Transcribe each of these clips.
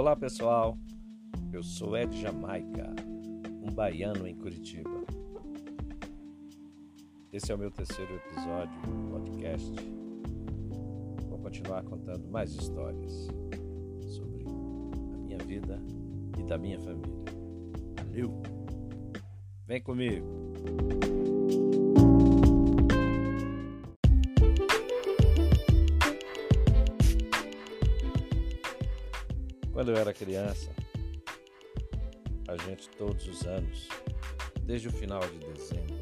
Olá pessoal, eu sou Ed Jamaica, um baiano em Curitiba. Esse é o meu terceiro episódio do podcast. Vou continuar contando mais histórias sobre a minha vida e da minha família. Valeu! Vem comigo! Quando eu era criança, a gente todos os anos, desde o final de dezembro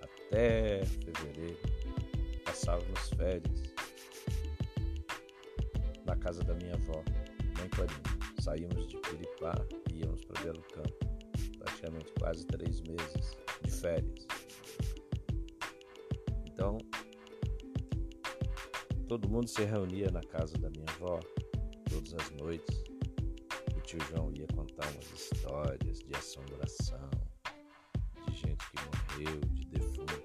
até fevereiro, passávamos férias na casa da minha avó, mãe Clarinha. Saímos de Piripá e íamos para Belo Campo, praticamente quase três meses de férias. Então, todo mundo se reunia na casa da minha avó todas as noites tio João ia contar umas histórias de assombração, de gente que morreu, de defunto.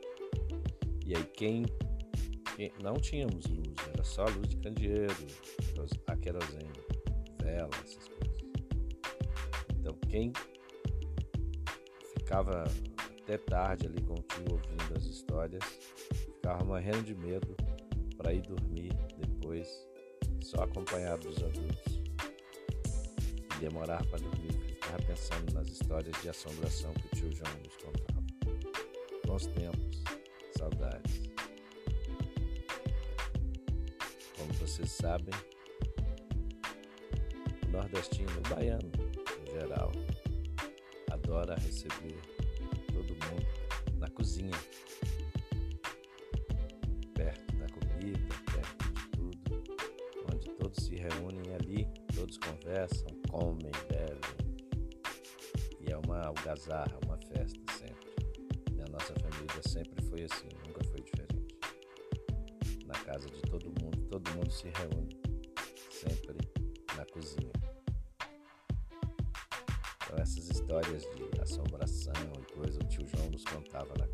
E aí quem, quem não tínhamos luz, era só luz de candeeiro, a querosene, vela, essas coisas. Então quem ficava até tarde ali com o tio ouvindo as histórias, ficava morrendo de medo para ir dormir depois, só acompanhado dos adultos demorar para dormir, ficava pensando nas histórias de assombração que o tio João nos contava. Bons tempos, saudades. Como vocês sabem, o nordestino, o baiano em geral, adora receber todo mundo na cozinha, perto da comida, perto de tudo, onde todos se reúnem ali, todos conversam, comem, bebem. E é uma algazarra, uma festa sempre. E a nossa família sempre foi assim, nunca foi diferente. Na casa de todo mundo, todo mundo se reúne, sempre na cozinha. Então essas histórias de assombração e coisa, o tio João nos contava na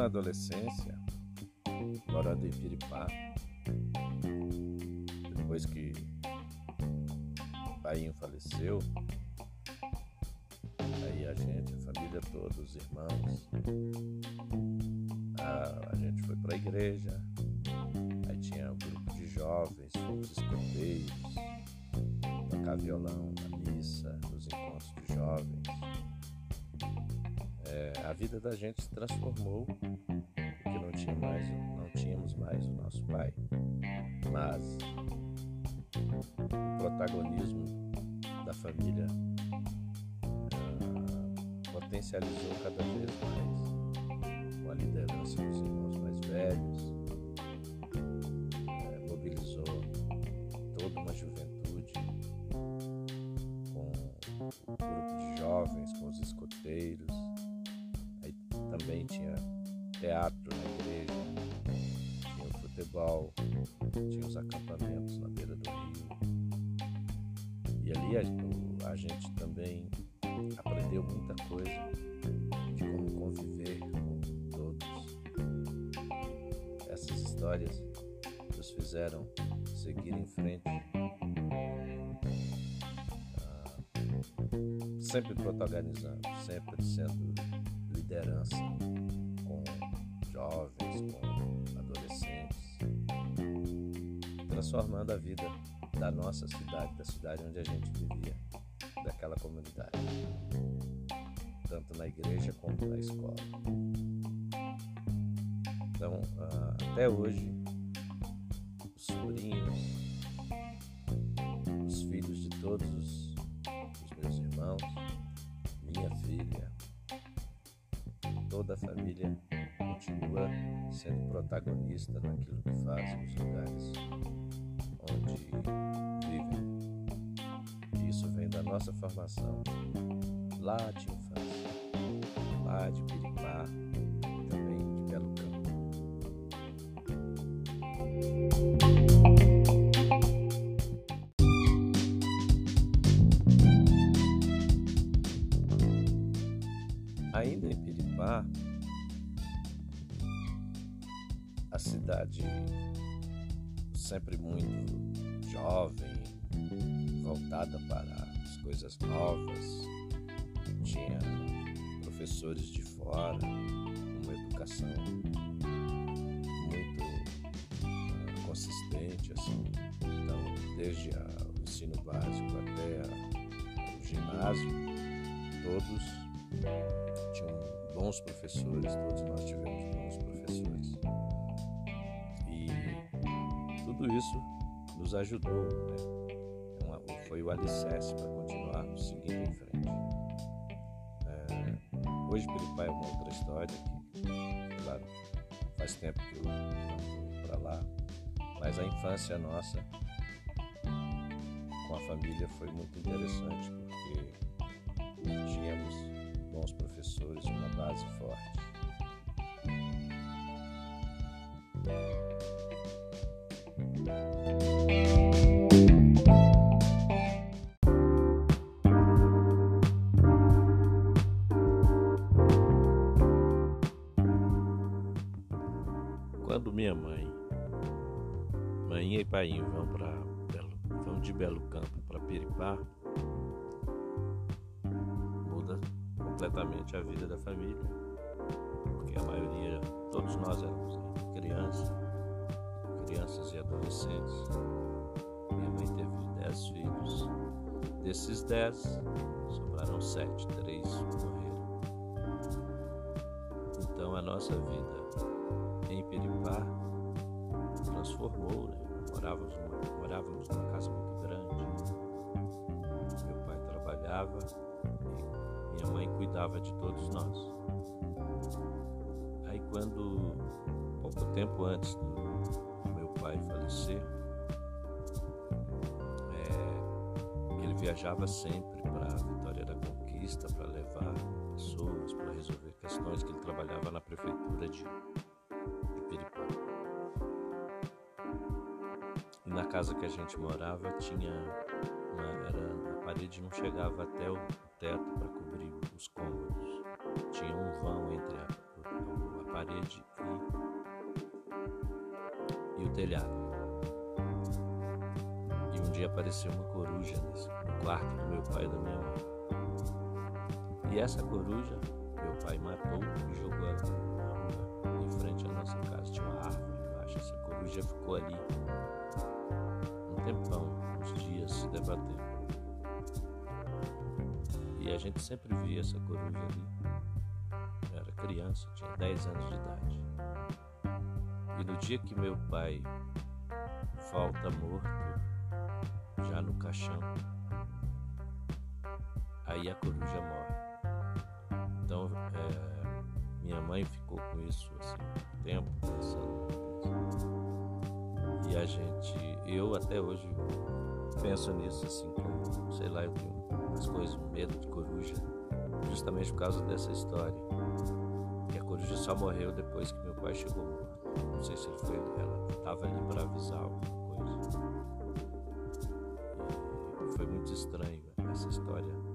na adolescência, morando em Piripá, depois que o pai faleceu, aí a gente, a família toda, os irmãos, a, a gente foi para a igreja, aí tinha um grupo de jovens, os escoteiros, tocar violão a vida da gente se transformou porque não, tinha mais, não tínhamos mais o nosso pai. Mas o protagonismo da família uh, potencializou cada vez mais com a liderança dos irmãos mais velhos, uh, mobilizou toda uma juventude com o grupo também tinha teatro na igreja, tinha o futebol, tinha os acampamentos na beira do rio. E ali a, a gente também aprendeu muita coisa de como conviver com todos. Essas histórias nos fizeram seguir em frente, uh, sempre protagonizando, sempre sendo liderança com jovens, com adolescentes, transformando a vida da nossa cidade, da cidade onde a gente vivia, daquela comunidade, tanto na igreja como na escola. Então, até hoje, os sobrinhos, os filhos de todos os, os meus irmãos, minha filha, toda a família continua sendo protagonista naquilo que faz nos lugares onde vivem. Isso vem da nossa formação lá de infância, lá de Piripá, também de Belo Campo. Ainda em a cidade sempre muito jovem, voltada para as coisas novas, tinha professores de fora, uma educação muito uh, consistente, assim. Então, desde o ensino básico até o ginásio, todos tinham bons professores, todos nós tivemos bons professores. E tudo isso nos ajudou, né? É foi o alicerce para continuarmos seguindo em frente. É, hoje Piripá é uma outra história, que, claro, faz tempo que eu não vou para lá, mas a infância nossa com a família foi muito interessante, porque tínhamos bons professores, uma base forte. Quando minha mãe, mãe e pai vão para vão de Belo Campo para Piripá, completamente a vida da família, porque a maioria, todos nós éramos crianças, crianças e adolescentes. Minha mãe teve dez filhos. Desses dez, sobraram sete, três morreram. Então a nossa vida em Peripá transformou, né? Morávamos numa, morávamos numa casa muito grande. Meu pai trabalhava minha mãe cuidava de todos nós. Aí quando, pouco tempo antes do meu pai falecer, é, ele viajava sempre para Vitória da Conquista para levar pessoas, para resolver questões que ele trabalhava na prefeitura de, de na casa que a gente morava tinha uma, era, a parede não chegava até o teto para cobrir os cômodos. Tinha um vão entre a, a, parede e, e, o telhado. E um dia apareceu uma coruja nesse, no quarto do meu pai e da minha mãe. E essa coruja, meu pai matou e jogou na rua, em frente à nossa casa. Tinha uma árvore embaixo. Essa coruja ficou ali um tempão, uns dias, se debatendo. E a gente sempre via essa coruja ali. Eu era criança, tinha 10 anos de idade. E no dia que meu pai volta morto, já no caixão, aí a coruja morre. Então, é, minha mãe ficou com isso assim, um tempo pensando. E a gente, eu até hoje penso nisso assim, como, sei lá, eu tenho as coisas, medo de coruja, justamente por causa dessa história. Que a coruja só morreu depois que meu pai chegou morto. Não sei se ele foi, ela estava ali para avisar alguma coisa. E foi muito estranho essa história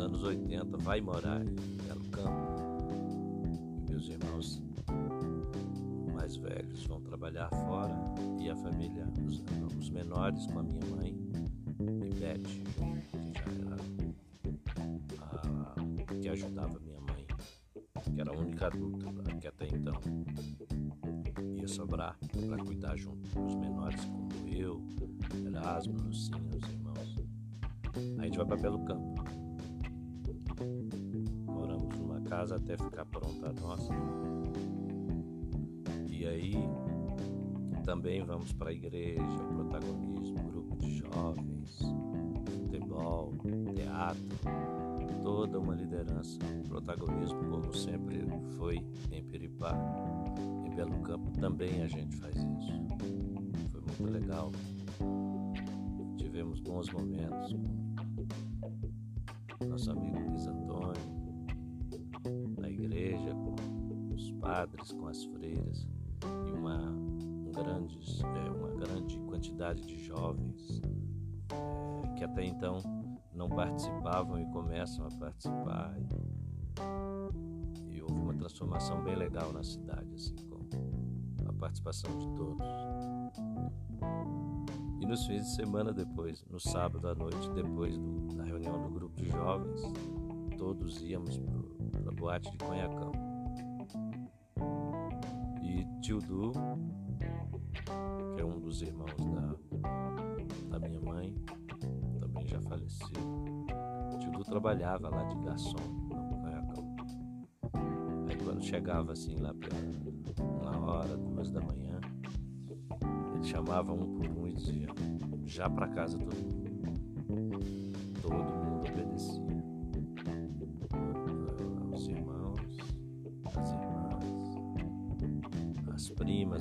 anos 80 vai morar em Belo Campo. Meus irmãos mais velhos vão trabalhar fora e a família, os, os menores com a minha mãe e Beth, que já era a, que ajudava minha mãe, que era a única adulta que até então ia sobrar para cuidar junto com os menores como eu, Erasmo, Lucinha, os irmãos. A gente vai para Belo Campo. Casa até ficar pronta a nossa. E aí também vamos para a igreja, protagonismo, grupo de jovens, futebol, teatro, toda uma liderança, protagonismo como sempre foi em Peripá. Em Belo Campo também a gente faz isso. Foi muito legal. Tivemos bons momentos nosso amigo com as freiras e uma, um grandes, é, uma grande quantidade de jovens é, que até então não participavam e começam a participar. E, e houve uma transformação bem legal na cidade, assim, com a participação de todos. E nos fins de semana depois, no sábado à noite, depois do, da reunião do grupo de jovens, todos íamos para a boate de Conhacão. Tio Du, que é um dos irmãos da, da minha mãe, também já faleceu. Tio Du trabalhava lá de garçom. Aí quando chegava assim lá pela hora, duas da manhã, ele chamava um por um e dizia, já para casa todo mundo.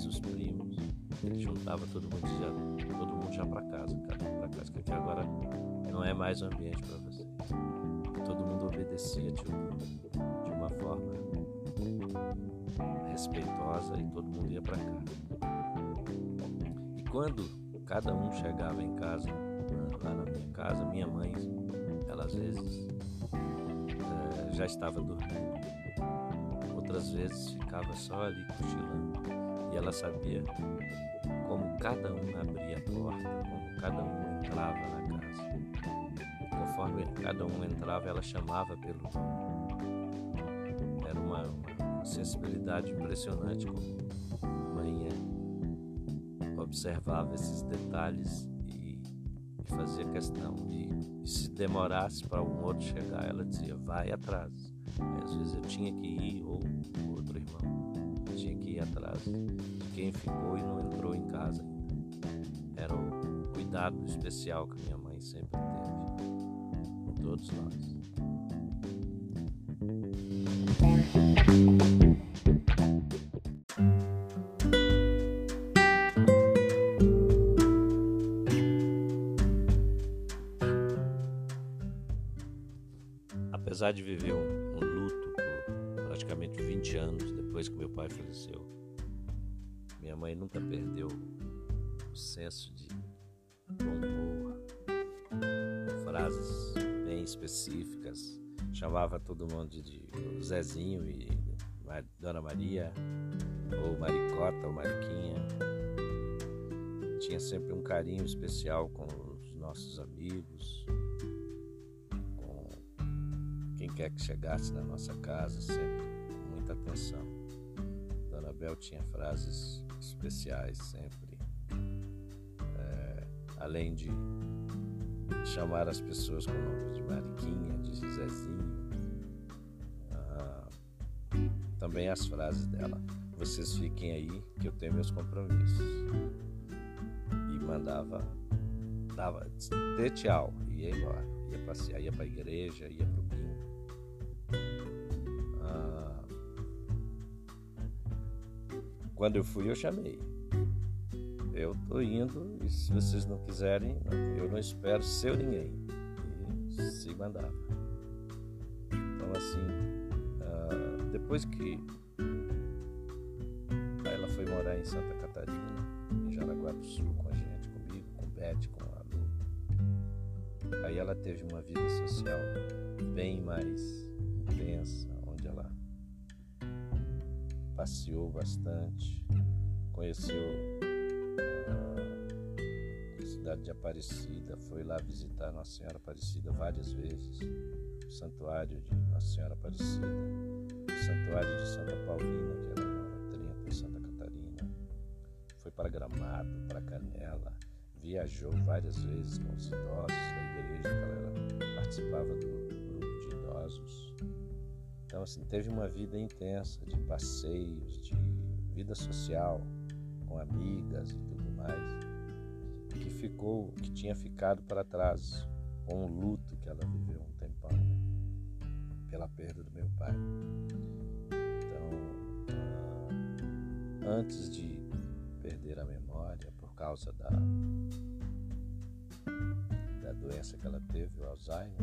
Os primos. Ele juntava todo mundo já, todo mundo já para casa, para casa, que aqui agora não é mais um ambiente para vocês. Todo mundo obedecia de, de uma forma respeitosa e todo mundo ia para casa. E quando cada um chegava em casa, lá na minha casa, minha mãe, ela às vezes é, já estava dormindo, outras vezes ficava só ali cochilando e ela sabia como cada um abria a porta, como cada um entrava na casa. Conforme cada um entrava, ela chamava pelo. Era uma, uma sensibilidade impressionante como mãe observava esses detalhes e, e fazia questão de se demorasse para um outro chegar, ela dizia, vai atrás. Às vezes eu tinha que ir ou outro irmão tinha que ir atrás de quem ficou e não entrou em casa Era o cuidado especial que minha mãe sempre teve com todos nós. Apesar de viver um, 20 anos depois que meu pai faleceu. Minha mãe nunca perdeu o senso de bom humor, frases bem específicas. Chamava todo mundo de Zezinho e Dona Maria, ou Maricota ou Mariquinha. Tinha sempre um carinho especial com os nossos amigos, com quem quer que chegasse na nossa casa, sempre muita atenção. Abel tinha frases especiais sempre. É, além de chamar as pessoas com o nome de Mariquinha, de Zezinho. Ah, também as frases dela. Vocês fiquem aí que eu tenho meus compromissos. E mandava, dava, dê tchau, ia embora. Ia passear, ia pra igreja, ia pro Quando eu fui, eu chamei. Eu tô indo e se vocês não quiserem, eu não espero seu ninguém. E se mandava. Então, assim, uh, depois que ela foi morar em Santa Catarina, em Jaraguá do Sul, com a gente, comigo, com Beth, com a Lu, aí ela teve uma vida social bem mais passeou bastante, conheceu a cidade de Aparecida, foi lá visitar Nossa Senhora Aparecida várias vezes, o santuário de Nossa Senhora Aparecida, o santuário de Santa Paulina, que era em Trento, em Santa Catarina, foi para Gramado, para Canela, viajou várias vezes com os idosos da igreja, que ela participava do grupo de idosos então, assim, teve uma vida intensa de passeios, de vida social, com amigas e tudo mais, que ficou, que tinha ficado para trás com o luto que ela viveu um tempão, né? pela perda do meu pai. Então, ah, antes de perder a memória por causa da da doença que ela teve, o Alzheimer,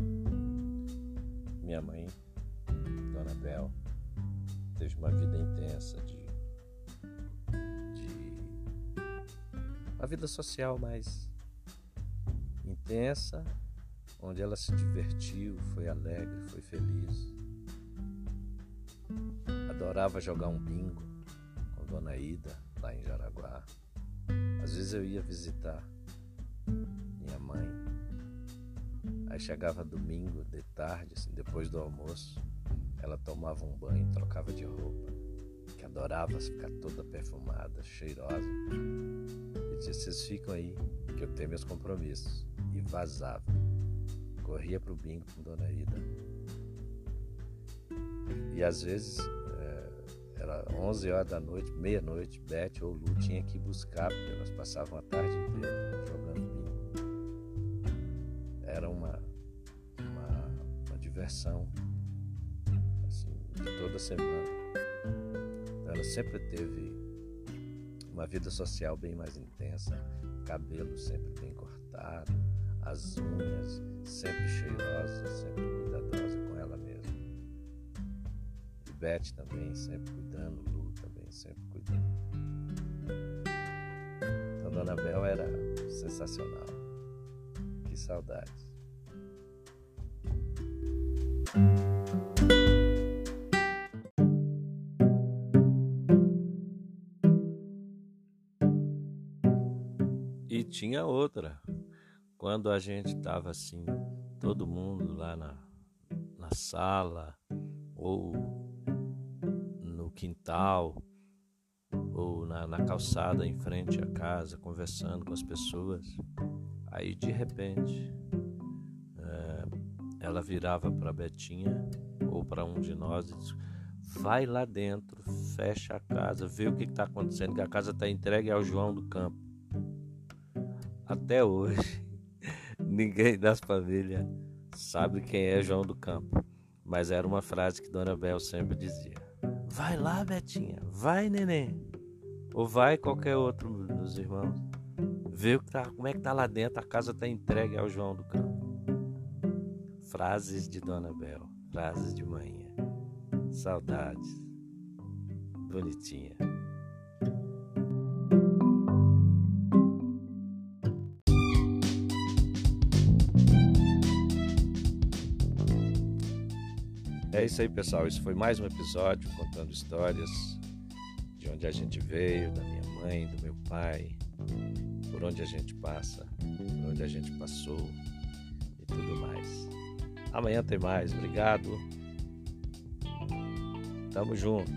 minha mãe Dona Bel teve uma vida intensa de, de uma vida social mais intensa, onde ela se divertiu, foi alegre, foi feliz. Adorava jogar um bingo com Dona Ida lá em Jaraguá. Às vezes eu ia visitar minha mãe. Aí chegava domingo de tarde, assim, depois do almoço, ela tomava um banho, trocava de roupa, que adorava ficar toda perfumada, cheirosa. E dizia: Vocês ficam aí, que eu tenho meus compromissos. E vazava. Corria pro bingo com Dona Ida. E às vezes era 11 horas da noite, meia-noite, Beth ou Lu tinha que buscar, porque elas passavam a tarde inteira jogando bingo. Era uma, uma, uma diversão toda semana. Ela sempre teve uma vida social bem mais intensa, cabelo sempre bem cortado, as unhas sempre cheirosas, sempre cuidadosa com ela mesma. E Beth também sempre cuidando, Lu também sempre cuidando. Então Dona Bel era sensacional. Que saudades. Tinha outra. Quando a gente estava assim, todo mundo lá na, na sala ou no quintal ou na, na calçada em frente à casa, conversando com as pessoas, aí de repente é, ela virava para Betinha ou para um de nós e disse, vai lá dentro, fecha a casa, vê o que está acontecendo, que a casa está entregue ao João do Campo. Até hoje, ninguém das famílias sabe quem é João do Campo, mas era uma frase que Dona Bel sempre dizia. Vai lá, Betinha, vai, neném. Ou vai qualquer outro dos irmãos. Vê tá, como é que tá lá dentro, a casa tá entregue ao João do Campo. Frases de Dona Bel, frases de manhã. Saudades. Bonitinha. Isso aí, pessoal. Isso foi mais um episódio contando histórias de onde a gente veio, da minha mãe, do meu pai, por onde a gente passa, por onde a gente passou e tudo mais. Amanhã tem mais. Obrigado. Tamo junto.